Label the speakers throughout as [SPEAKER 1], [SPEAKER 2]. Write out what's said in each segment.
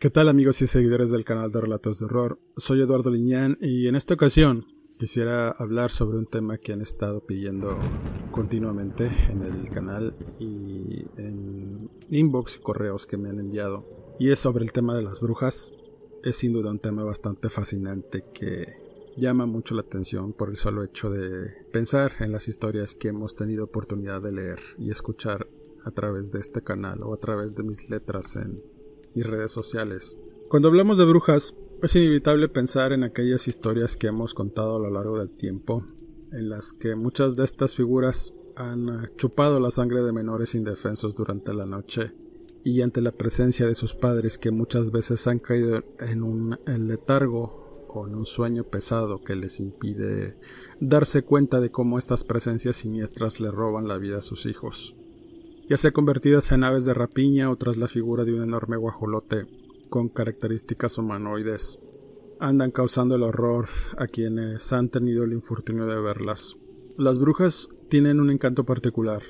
[SPEAKER 1] ¿Qué tal amigos y seguidores del canal de Relatos de Horror? Soy Eduardo Liñán y en esta ocasión quisiera hablar sobre un tema que han estado pidiendo continuamente en el canal y en inbox y correos que me han enviado. Y es sobre el tema de las brujas. Es sin duda un tema bastante fascinante que llama mucho la atención por el solo hecho de pensar en las historias que hemos tenido oportunidad de leer y escuchar a través de este canal o a través de mis letras en y redes sociales. Cuando hablamos de brujas, es inevitable pensar en aquellas historias que hemos contado a lo largo del tiempo, en las que muchas de estas figuras han eh, chupado la sangre de menores indefensos durante la noche y ante la presencia de sus padres que muchas veces han caído en un letargo o en un sueño pesado que les impide darse cuenta de cómo estas presencias siniestras le roban la vida a sus hijos ya sea convertidas en aves de rapiña o tras la figura de un enorme guajolote con características humanoides. Andan causando el horror a quienes han tenido el infortunio de verlas. Las brujas tienen un encanto particular.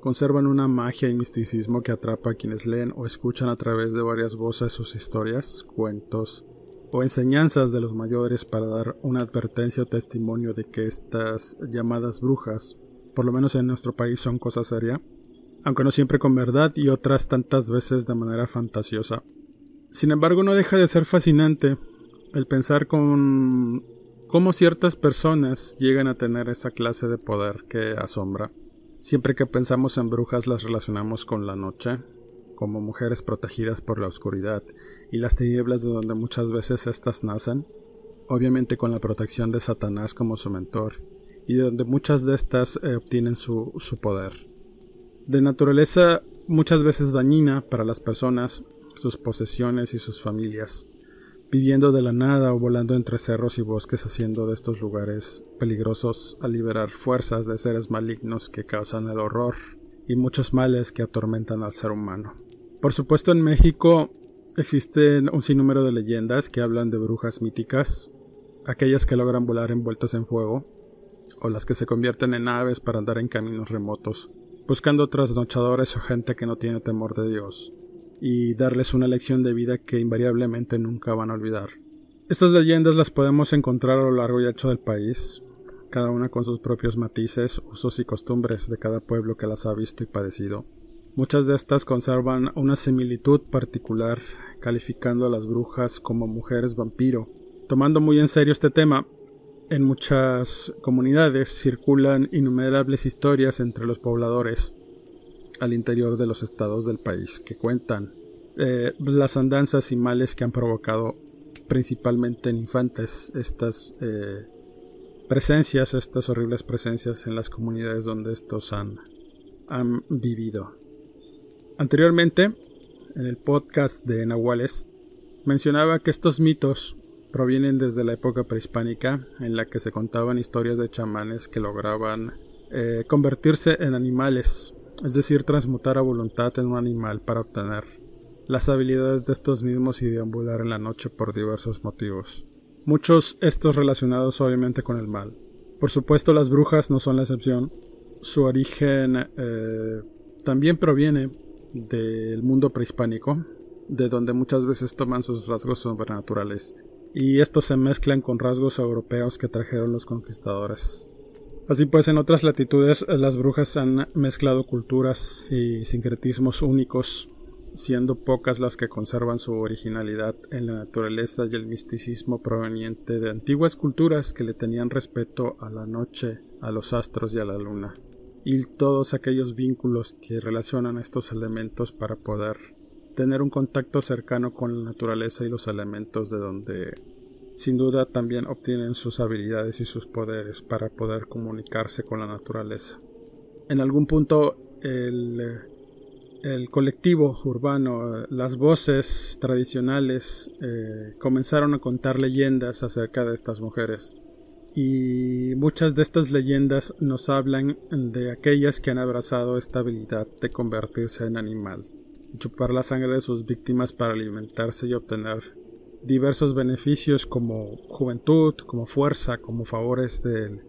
[SPEAKER 1] Conservan una magia y misticismo que atrapa a quienes leen o escuchan a través de varias voces sus historias, cuentos o enseñanzas de los mayores para dar una advertencia o testimonio de que estas llamadas brujas, por lo menos en nuestro país, son cosa seria aunque no siempre con verdad y otras tantas veces de manera fantasiosa. Sin embargo, no deja de ser fascinante el pensar con cómo ciertas personas llegan a tener esa clase de poder que asombra. Siempre que pensamos en brujas las relacionamos con la noche, como mujeres protegidas por la oscuridad y las tinieblas de donde muchas veces éstas nacen, obviamente con la protección de Satanás como su mentor, y de donde muchas de estas eh, obtienen su, su poder de naturaleza muchas veces dañina para las personas, sus posesiones y sus familias, viviendo de la nada o volando entre cerros y bosques haciendo de estos lugares peligrosos a liberar fuerzas de seres malignos que causan el horror y muchos males que atormentan al ser humano. Por supuesto en México existen un sinnúmero de leyendas que hablan de brujas míticas, aquellas que logran volar envueltas en fuego, o las que se convierten en aves para andar en caminos remotos, buscando trasnochadores o gente que no tiene temor de Dios, y darles una lección de vida que invariablemente nunca van a olvidar. Estas leyendas las podemos encontrar a lo largo y ancho del país, cada una con sus propios matices, usos y costumbres de cada pueblo que las ha visto y padecido. Muchas de estas conservan una similitud particular, calificando a las brujas como mujeres vampiro. Tomando muy en serio este tema, en muchas comunidades circulan innumerables historias entre los pobladores al interior de los estados del país que cuentan eh, las andanzas y males que han provocado principalmente en infantes estas eh, presencias, estas horribles presencias en las comunidades donde estos han, han vivido. Anteriormente, en el podcast de Nahuales, mencionaba que estos mitos provienen desde la época prehispánica en la que se contaban historias de chamanes que lograban eh, convertirse en animales, es decir, transmutar a voluntad en un animal para obtener las habilidades de estos mismos y deambular en la noche por diversos motivos. Muchos estos relacionados obviamente con el mal. Por supuesto las brujas no son la excepción. Su origen eh, también proviene del mundo prehispánico, de donde muchas veces toman sus rasgos sobrenaturales y estos se mezclan con rasgos europeos que trajeron los conquistadores. Así pues, en otras latitudes las brujas han mezclado culturas y sincretismos únicos siendo pocas las que conservan su originalidad en la naturaleza y el misticismo proveniente de antiguas culturas que le tenían respeto a la noche, a los astros y a la luna, y todos aquellos vínculos que relacionan estos elementos para poder tener un contacto cercano con la naturaleza y los elementos de donde sin duda también obtienen sus habilidades y sus poderes para poder comunicarse con la naturaleza. En algún punto el, el colectivo urbano, las voces tradicionales eh, comenzaron a contar leyendas acerca de estas mujeres. Y muchas de estas leyendas nos hablan de aquellas que han abrazado esta habilidad de convertirse en animal, chupar la sangre de sus víctimas para alimentarse y obtener diversos beneficios como juventud, como fuerza, como favores de,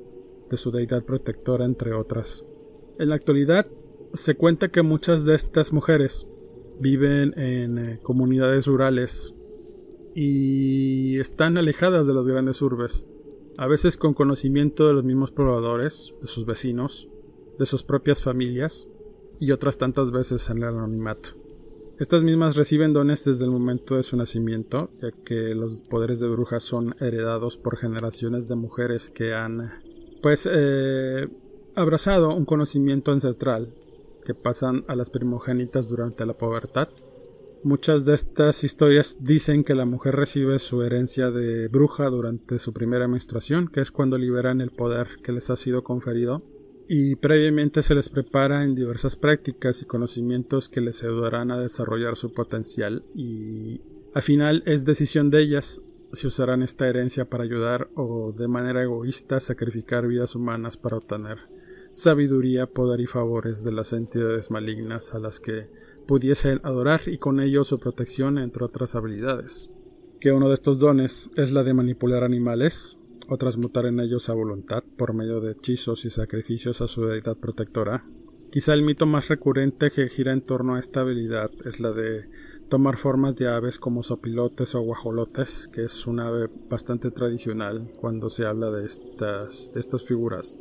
[SPEAKER 1] su deidad protectora, entre otras. En la actualidad se cuenta que muchas de estas mujeres viven en eh, comunidades rurales y están alejadas de las grandes urbes, a veces con conocimiento de los mismos probadores, de sus vecinos, de sus propias familias y otras tantas veces en el anonimato. Estas mismas reciben dones desde el momento de su nacimiento, ya que los poderes de brujas son heredados por generaciones de mujeres que han, pues, eh, abrazado un conocimiento ancestral que pasan a las primogénitas durante la pubertad. Muchas de estas historias dicen que la mujer recibe su herencia de bruja durante su primera menstruación, que es cuando liberan el poder que les ha sido conferido y previamente se les prepara en diversas prácticas y conocimientos que les ayudarán a desarrollar su potencial y al final es decisión de ellas si usarán esta herencia para ayudar o de manera egoísta sacrificar vidas humanas para obtener sabiduría, poder y favores de las entidades malignas a las que pudiesen adorar y con ello su protección entre otras habilidades. Que uno de estos dones es la de manipular animales, o transmutar en ellos a voluntad por medio de hechizos y sacrificios a su deidad protectora. Quizá el mito más recurrente que gira en torno a esta habilidad es la de tomar formas de aves como sopilotes o guajolotes, que es una ave bastante tradicional cuando se habla de estas, de estas figuras.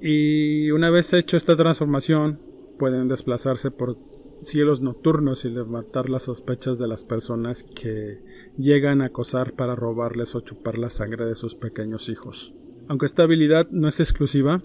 [SPEAKER 1] Y una vez hecho esta transformación, pueden desplazarse por cielos nocturnos y levantar las sospechas de las personas que llegan a acosar para robarles o chupar la sangre de sus pequeños hijos. Aunque esta habilidad no es exclusiva,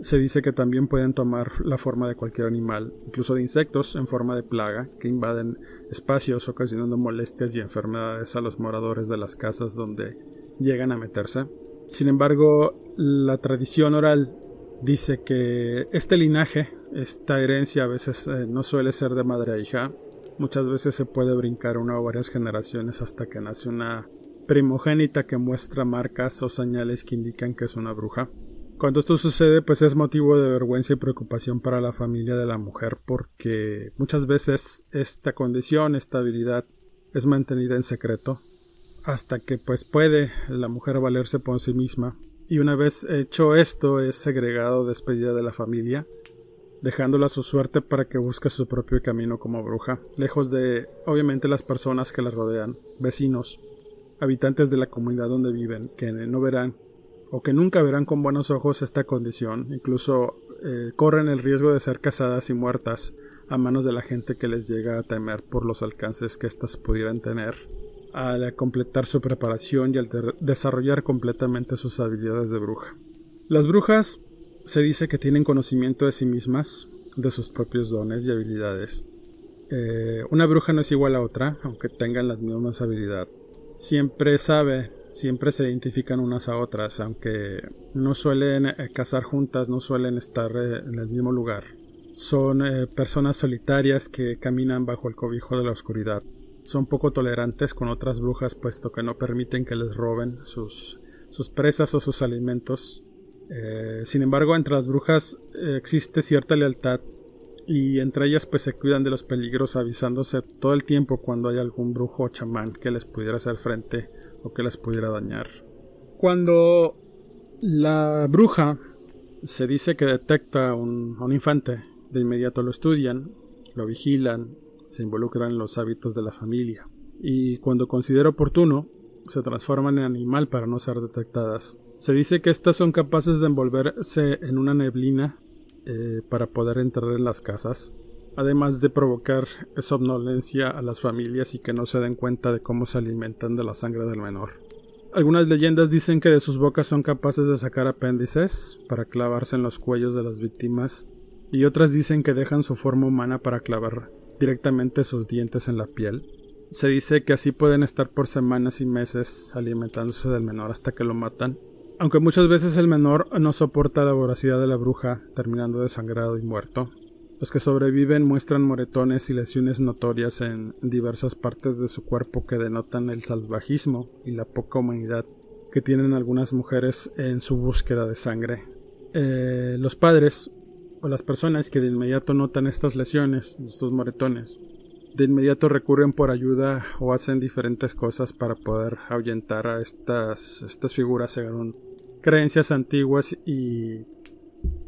[SPEAKER 1] se dice que también pueden tomar la forma de cualquier animal, incluso de insectos en forma de plaga, que invaden espacios ocasionando molestias y enfermedades a los moradores de las casas donde llegan a meterse. Sin embargo, la tradición oral dice que este linaje esta herencia a veces eh, no suele ser de madre a hija. Muchas veces se puede brincar una o varias generaciones hasta que nace una primogénita que muestra marcas o señales que indican que es una bruja. Cuando esto sucede, pues es motivo de vergüenza y preocupación para la familia de la mujer porque muchas veces esta condición, esta habilidad es mantenida en secreto hasta que pues puede la mujer valerse por sí misma y una vez hecho esto es segregado despedida de la familia dejándola su suerte para que busque su propio camino como bruja, lejos de, obviamente, las personas que la rodean, vecinos, habitantes de la comunidad donde viven, que no verán o que nunca verán con buenos ojos esta condición, incluso eh, corren el riesgo de ser casadas y muertas a manos de la gente que les llega a temer por los alcances que éstas pudieran tener al completar su preparación y al desarrollar completamente sus habilidades de bruja. Las brujas se dice que tienen conocimiento de sí mismas, de sus propios dones y habilidades. Eh, una bruja no es igual a otra, aunque tengan las mismas habilidades. Siempre sabe, siempre se identifican unas a otras, aunque no suelen eh, cazar juntas, no suelen estar eh, en el mismo lugar. Son personas solitarias que caminan bajo el cobijo de la oscuridad. Son poco tolerantes con otras brujas, puesto que no permiten que les roben sus, sus presas o sus alimentos eh, sin embargo, entre las brujas eh, existe cierta lealtad y entre ellas pues se cuidan de los peligros avisándose todo el tiempo cuando hay algún brujo o chamán que les pudiera hacer frente o que les pudiera dañar. Cuando la bruja se dice que detecta un, un infante, de inmediato lo estudian, lo vigilan, se involucran en los hábitos de la familia y cuando considera oportuno se transforman en animal para no ser detectadas. Se dice que estas son capaces de envolverse en una neblina eh, para poder entrar en las casas. además de provocar somnolencia a las familias y que no se den cuenta de cómo se alimentan de la sangre del menor. Algunas leyendas dicen que de sus bocas son capaces de sacar apéndices para clavarse en los cuellos de las víctimas y otras dicen que dejan su forma humana para clavar directamente sus dientes en la piel. Se dice que así pueden estar por semanas y meses alimentándose del menor hasta que lo matan, aunque muchas veces el menor no soporta la voracidad de la bruja, terminando desangrado y muerto. Los que sobreviven muestran moretones y lesiones notorias en diversas partes de su cuerpo que denotan el salvajismo y la poca humanidad que tienen algunas mujeres en su búsqueda de sangre. Eh, los padres las personas que de inmediato notan estas lesiones, estos moretones, de inmediato recurren por ayuda o hacen diferentes cosas para poder ahuyentar a estas, estas figuras según creencias antiguas y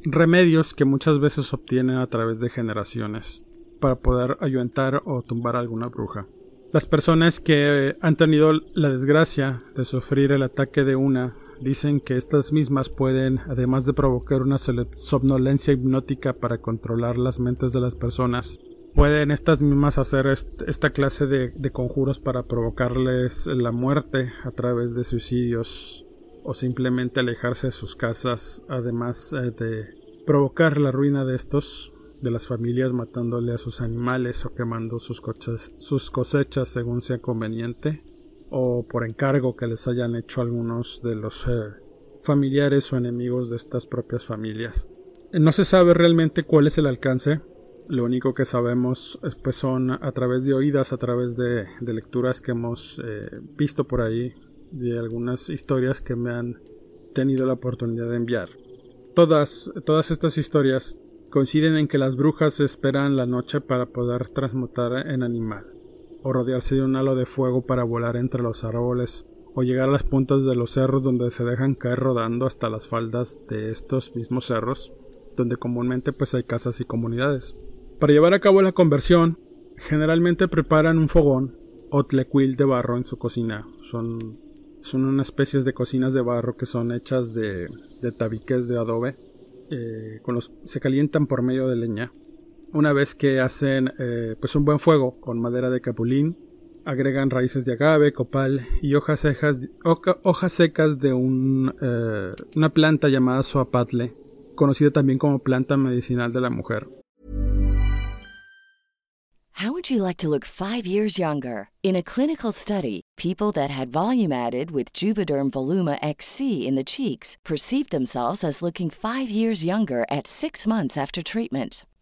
[SPEAKER 1] remedios que muchas veces obtienen a través de generaciones para poder ayuntar o tumbar a alguna bruja. Las personas que han tenido la desgracia de sufrir el ataque de una dicen que estas mismas pueden, además de provocar una somnolencia hipnótica para controlar las mentes de las personas, pueden estas mismas hacer esta clase de, conjuros para provocarles la muerte a través de suicidios o simplemente alejarse de sus casas, además eh, de provocar la ruina de estos, de las familias matándole a sus animales o quemando sus cosechas según sea conveniente, o por encargo que les hayan hecho algunos de los eh, familiares o enemigos de estas propias familias. No se sabe realmente cuál es el alcance, lo único que sabemos eh, pues son a través de oídas, a través de, lecturas que hemos visto por ahí, de algunas historias que me han tenido la oportunidad de enviar. Todas, todas estas historias coinciden en que las brujas esperan la noche para poder transmutar en animal, o rodearse de un halo de fuego para volar entre los árboles, o llegar a las puntas de los cerros donde se dejan caer rodando hasta las faldas de estos mismos cerros, donde comúnmente pues hay casas y comunidades. Para llevar a cabo la conversión, generalmente preparan un fogón o tlecuil de barro en su cocina. Son son unas especies de cocinas de barro que son hechas de, tabiques de adobe. Eh, con los, se calientan por medio de leña. Una vez que hacen eh, pues un buen fuego con madera de capulín, agregan raíces de agave, copal y hojas, hojas secas de eh, una planta llamada suapatle, conocida también como planta medicinal de la mujer.
[SPEAKER 2] How would you like to look five years younger? In a clinical study, people that had volume added with Juvederm Voluma XC in the cheeks perceived themselves as looking five years younger at six months after treatment.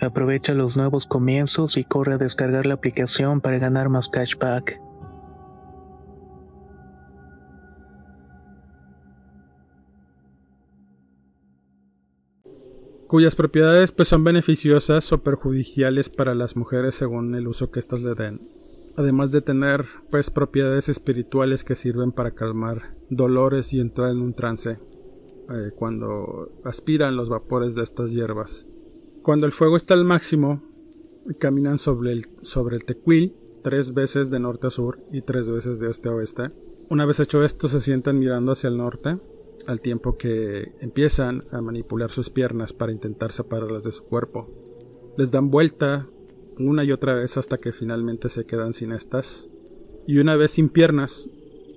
[SPEAKER 3] Aprovecha los nuevos comienzos y corre a descargar la aplicación para ganar más cashback.
[SPEAKER 1] cuyas propiedades pues son beneficiosas o perjudiciales para las mujeres según el uso que éstas le den. Además de tener pues propiedades espirituales que sirven para calmar dolores y entrar en un trance eh, cuando aspiran los vapores de estas hierbas. Cuando el fuego está al máximo, caminan sobre el, sobre el tequil tres veces de norte a sur y tres veces de oeste a oeste. Una vez hecho esto, se sientan mirando hacia el norte, al tiempo que empiezan a manipular sus piernas para intentar separarlas de su cuerpo. Les dan vuelta una y otra vez hasta que finalmente se quedan sin estas. Y una vez sin piernas,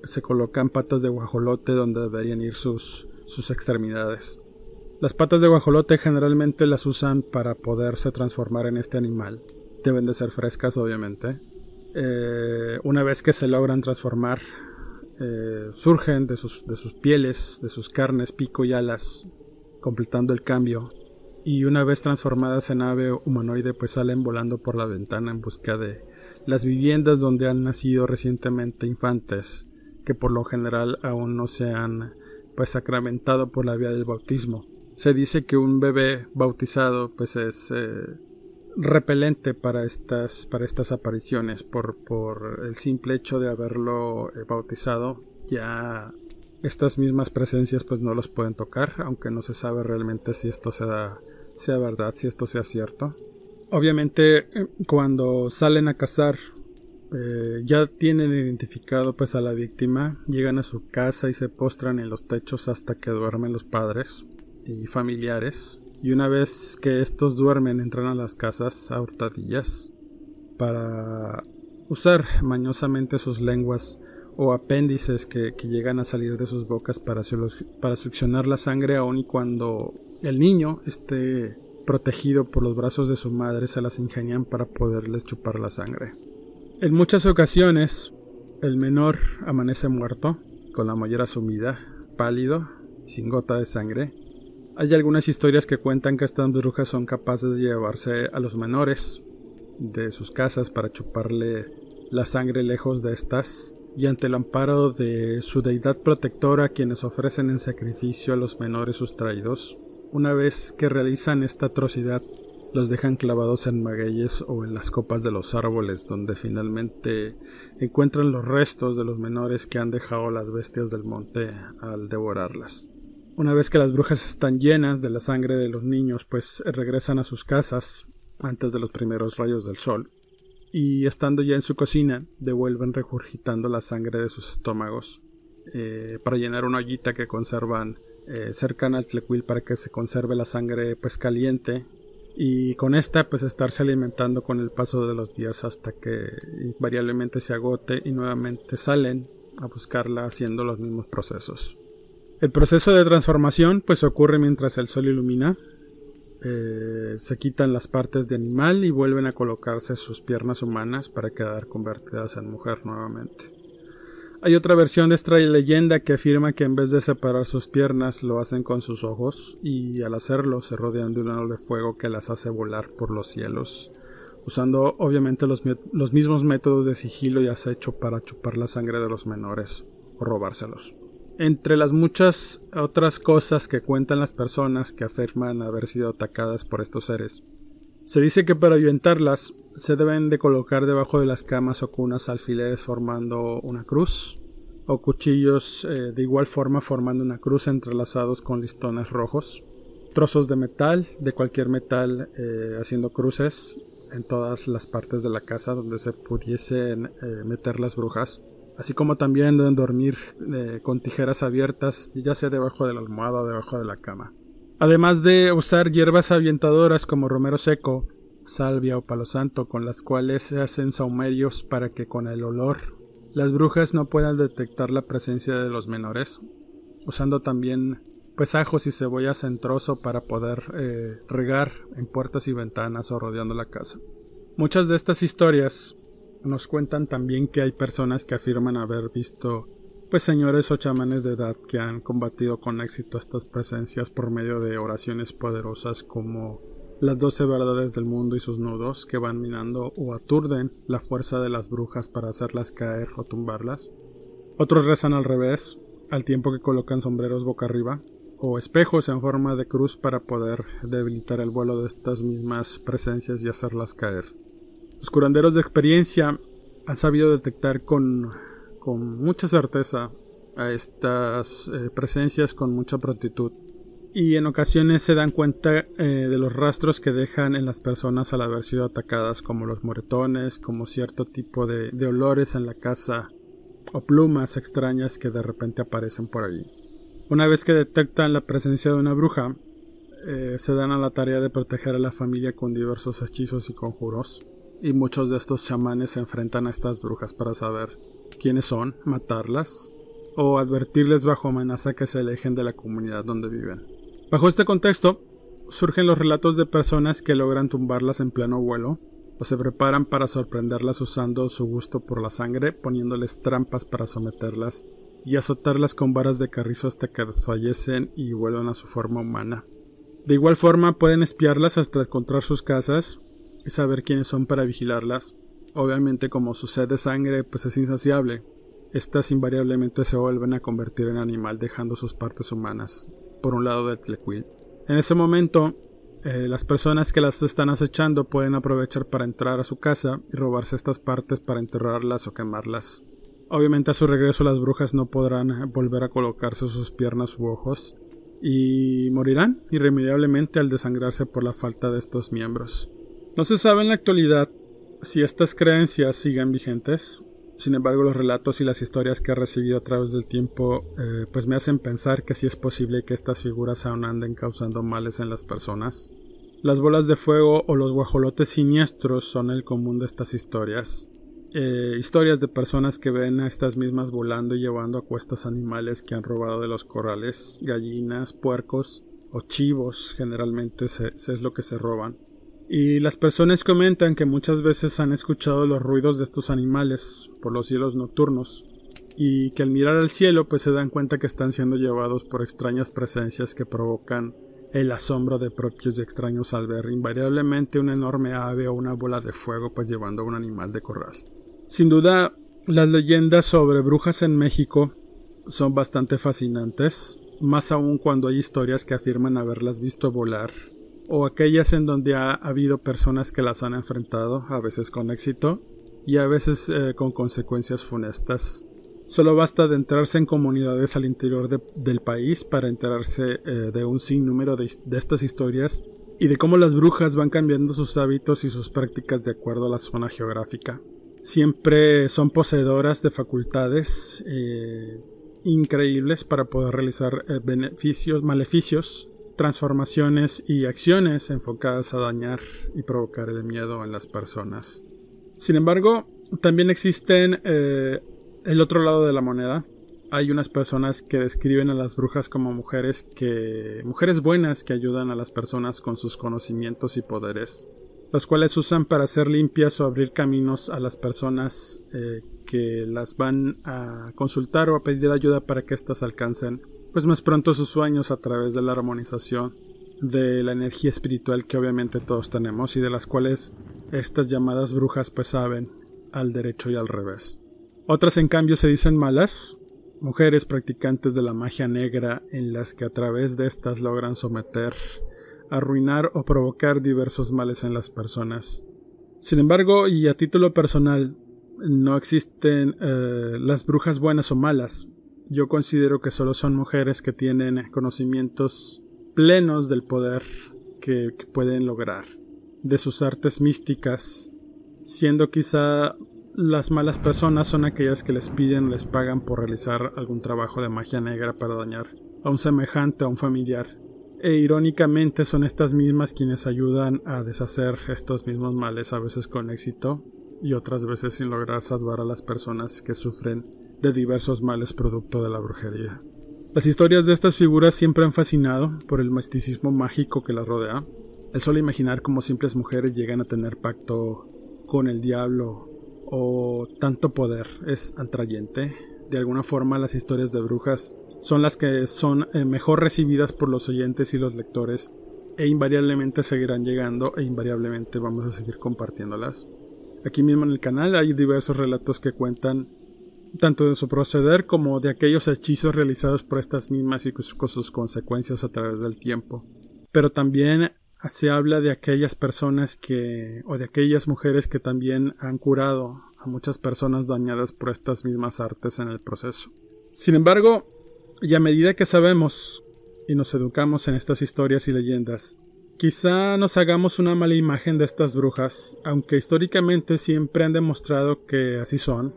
[SPEAKER 1] se colocan patas de guajolote donde deberían ir sus, sus extremidades. Las patas de guajolote generalmente las usan para poderse transformar en este animal. Deben de ser frescas, obviamente. Eh, una vez que se logran transformar, eh, surgen de sus, de sus pieles, de sus carnes, pico y alas, completando el cambio. Y una vez transformadas en ave humanoide, pues salen volando por la ventana en busca de las viviendas donde han nacido recientemente infantes, que por lo general aún no se han pues sacramentado por la vía del bautismo se dice que un bebé bautizado pues es eh, repelente para estas, para estas apariciones por, por el simple hecho de haberlo eh, bautizado ya estas mismas presencias pues no los pueden tocar aunque no se sabe realmente si esto sea, sea verdad si esto sea cierto. Obviamente eh, cuando salen a cazar ya tienen identificado pues a la víctima, llegan a su casa y se postran en los techos hasta que duermen los padres y familiares, y una vez que estos duermen entran a las casas a hurtadillas para usar mañosamente sus lenguas o apéndices que, llegan a salir de sus bocas para, para succionar la sangre aun y cuando el niño esté protegido por los brazos de su madre se las ingenian para poderles chupar la sangre. En muchas ocasiones el menor amanece muerto, con la mollera sumida, pálido, sin gota de sangre, hay algunas historias que cuentan que estas brujas son capaces de llevarse a los menores de sus casas para chuparle la sangre lejos de estas y ante el amparo de su deidad protectora quienes ofrecen en sacrificio a los menores sustraídos. Una vez que realizan esta atrocidad, los dejan clavados en magueyes o en las copas de los árboles, donde finalmente encuentran los restos de los menores que han dejado las bestias del monte al devorarlas. Una vez que las brujas están llenas de la sangre de los niños, pues regresan a sus casas antes de los primeros rayos del sol. Y estando ya en su cocina, devuelven regurgitando la sangre de sus estómagos eh, para llenar una ollita que conservan eh, cercana al tlecuil para que se conserve la sangre pues caliente y con esta pues estarse alimentando con el paso de los días hasta que invariablemente se agote y nuevamente salen a buscarla haciendo los mismos procesos. El proceso de transformación pues ocurre mientras el sol ilumina. Eh, se quitan las partes de animal y vuelven a colocarse sus piernas humanas para quedar convertidas en mujer nuevamente. Hay otra versión de esta leyenda que afirma que en vez de separar sus piernas lo hacen con sus ojos y al hacerlo se rodean de un halo de fuego que las hace volar por los cielos, usando obviamente los, los mismos métodos de sigilo y acecho para chupar la sangre de los menores o robárselos. Entre las muchas otras cosas que cuentan las personas que afirman haber sido atacadas por estos seres, se dice que para ahuyentarlas se deben de colocar debajo de las camas o cunas alfileres formando una cruz, o cuchillos eh, de igual forma formando una cruz entrelazados con listones rojos. trozos de metal, de cualquier metal, eh, haciendo cruces en todas las partes de la casa donde se pudiesen eh, meter las brujas. Así como también deben dormir eh, con tijeras abiertas, ya sea debajo de la almohada o debajo de la cama. Además de usar hierbas avientadoras como romero seco, salvia o palo santo, con las cuales se hacen saumerios para que con el olor las brujas no puedan detectar la presencia de los menores, usando también pues ajos y cebollas en trozo para poder eh, regar en puertas y ventanas o rodeando la casa. Muchas de estas historias nos cuentan también que hay personas que afirman haber visto pues señores o chamanes de edad que han combatido con éxito estas presencias por medio de oraciones poderosas como las doce verdades del mundo y sus nudos que van minando o aturden la fuerza de las brujas para hacerlas caer o tumbarlas. Otros rezan al revés, al tiempo que colocan sombreros boca arriba, o espejos en forma de cruz para poder debilitar el vuelo de estas mismas presencias y hacerlas caer. Los curanderos de experiencia han sabido detectar con, con mucha certeza a estas eh, presencias con mucha prontitud y en ocasiones se dan cuenta eh, de los rastros que dejan en las personas al haber sido atacadas como los moretones, como cierto tipo de, de olores en la casa o plumas extrañas que de repente aparecen por ahí. Una vez que detectan la presencia de una bruja, eh, se dan a la tarea de proteger a la familia con diversos hechizos y conjuros, y muchos de estos chamanes se enfrentan a estas brujas para saber quiénes son, matarlas, o advertirles bajo amenaza que se alejen de la comunidad donde viven. Bajo este contexto, surgen los relatos de personas que logran tumbarlas en pleno vuelo, o se preparan para sorprenderlas usando su gusto por la sangre, poniéndoles trampas para someterlas y azotarlas con varas de carrizo hasta que fallecen y vuelvan a su forma humana. De igual forma pueden espiarlas hasta encontrar sus casas y saber quiénes son para vigilarlas. Obviamente como su sed de sangre pues es insaciable, estas invariablemente se vuelven a convertir en animal dejando sus partes humanas por un lado del Tlequil. En ese momento, eh, las personas que las están acechando pueden aprovechar para entrar a su casa y robarse estas partes para enterrarlas o quemarlas. Obviamente a su regreso las brujas no podrán volver a colocarse sus piernas u ojos y morirán irremediablemente al desangrarse por la falta de estos miembros. No se sabe en la actualidad si estas creencias siguen vigentes, sin embargo, los relatos y las historias que he recibido a través del tiempo eh, pues me hacen pensar que sí es posible que estas figuras aún anden causando males en las personas. Las bolas de fuego o los guajolotes siniestros son el común de estas historias. Eh, historias de personas que ven a estas mismas volando y llevando a cuestas animales que han robado de los corrales, gallinas, puercos o chivos, generalmente es lo que se roban. Y las personas comentan que muchas veces han escuchado los ruidos de estos animales por los cielos nocturnos y que al mirar al cielo pues se dan cuenta que están siendo llevados por extrañas presencias que provocan el asombro de propios y extraños al ver invariablemente una enorme ave o una bola de fuego pues llevando a un animal de corral. Sin duda, las leyendas sobre brujas en México son bastante fascinantes, más aún cuando hay historias que afirman haberlas visto volar o aquellas en donde ha habido personas que las han enfrentado, a veces con éxito y a veces eh, con consecuencias funestas. Solo basta de entrarse en comunidades al interior del país para enterarse eh, de un sinnúmero de, de estas historias y de cómo las brujas van cambiando sus hábitos y sus prácticas de acuerdo a la zona geográfica. Siempre son poseedoras de facultades eh, increíbles para poder realizar beneficios, maleficios transformaciones y acciones enfocadas a dañar y provocar el miedo en las personas. Sin embargo, también existen eh, el otro lado de la moneda. Hay unas personas que describen a las brujas como mujeres que mujeres buenas que ayudan a las personas con sus conocimientos y poderes, los cuales usan para hacer limpias o abrir caminos a las personas eh, que las van a consultar o a pedir ayuda para que éstas alcancen pues más pronto sus sueños a través de la armonización de la energía espiritual que obviamente todos tenemos y de las cuales estas llamadas brujas pues saben al derecho y al revés. Otras en cambio se dicen malas, mujeres practicantes de la magia negra en las que a través de estas logran someter, arruinar o provocar diversos males en las personas. Sin embargo, y a título personal, no existen eh, las brujas buenas o malas, yo considero que solo son mujeres que tienen conocimientos plenos del poder que, pueden lograr, de sus artes místicas, siendo quizá las malas personas son aquellas que les piden o les pagan por realizar algún trabajo de magia negra para dañar a un semejante, a un familiar. E irónicamente son estas mismas quienes ayudan a deshacer estos mismos males, a veces con éxito y otras veces sin lograr salvar a las personas que sufren de diversos males producto de la brujería. Las historias de estas figuras siempre han fascinado por el misticismo mágico que las rodea. El solo imaginar cómo simples mujeres llegan a tener pacto con el diablo o tanto poder es atrayente. De alguna forma las historias de brujas son las que son eh, mejor recibidas por los oyentes y los lectores e invariablemente seguirán llegando e invariablemente vamos a seguir compartiéndolas. Aquí mismo en el canal hay diversos relatos que cuentan tanto de su proceder como de aquellos hechizos realizados por estas mismas y sus consecuencias a través del tiempo. Pero también se habla de aquellas personas que o de aquellas mujeres que también han curado a muchas personas dañadas por estas mismas artes en el proceso. Sin embargo, y a medida que sabemos y nos educamos en estas historias y leyendas, quizá nos hagamos una mala imagen de estas brujas, aunque históricamente siempre han demostrado que así son,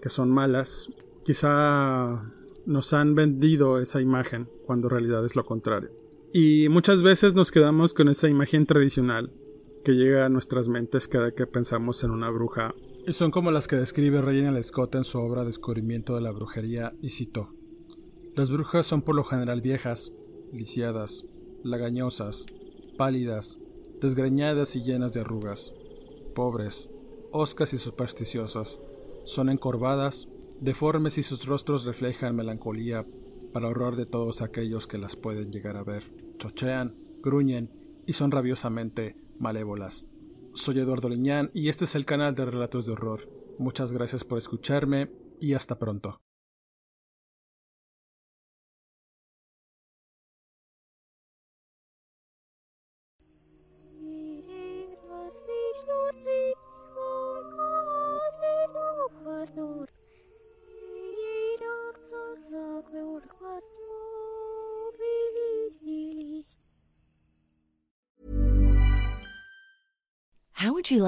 [SPEAKER 1] que son malas, quizá nos han vendido esa imagen cuando en realidad es lo contrario. Y muchas veces nos quedamos con esa imagen tradicional que llega a nuestras mentes cada que pensamos en una bruja. Y son como las que describe Reginald Scott en su obra Descubrimiento de la Brujería y citó. Las brujas son por lo general viejas, lisiadas, lagañosas, pálidas, desgreñadas y llenas de arrugas, pobres, oscas y supersticiosas. Son encorvadas, deformes y sus rostros reflejan melancolía para horror de todos aquellos que las pueden llegar a ver. Chochean, gruñen y son rabiosamente malévolas. Soy Eduardo Liñán y este es el canal de Relatos de Horror. Muchas gracias por escucharme y hasta pronto.